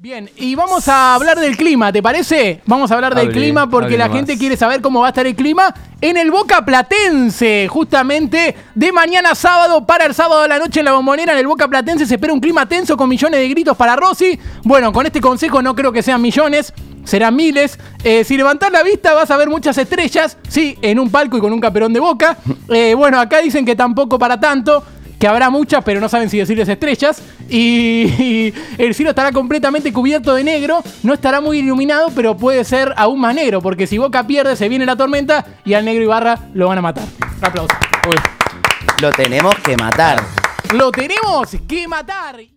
Bien, y vamos a hablar del clima, ¿te parece? Vamos a hablar del clima porque la gente quiere saber cómo va a estar el clima en el Boca Platense, justamente de mañana sábado para el sábado de la noche en la bombonera en el Boca Platense se espera un clima tenso con millones de gritos para Rossi. Bueno, con este consejo no creo que sean millones, serán miles. Eh, si levantás la vista vas a ver muchas estrellas, sí, en un palco y con un caperón de Boca. Eh, bueno, acá dicen que tampoco para tanto que habrá muchas, pero no saben si decirles estrellas. Y, y el cielo estará completamente cubierto de negro. No estará muy iluminado, pero puede ser aún más negro. Porque si Boca pierde, se viene la tormenta y al negro Ibarra lo van a matar. Un aplauso. Lo tenemos que matar. Lo tenemos que matar.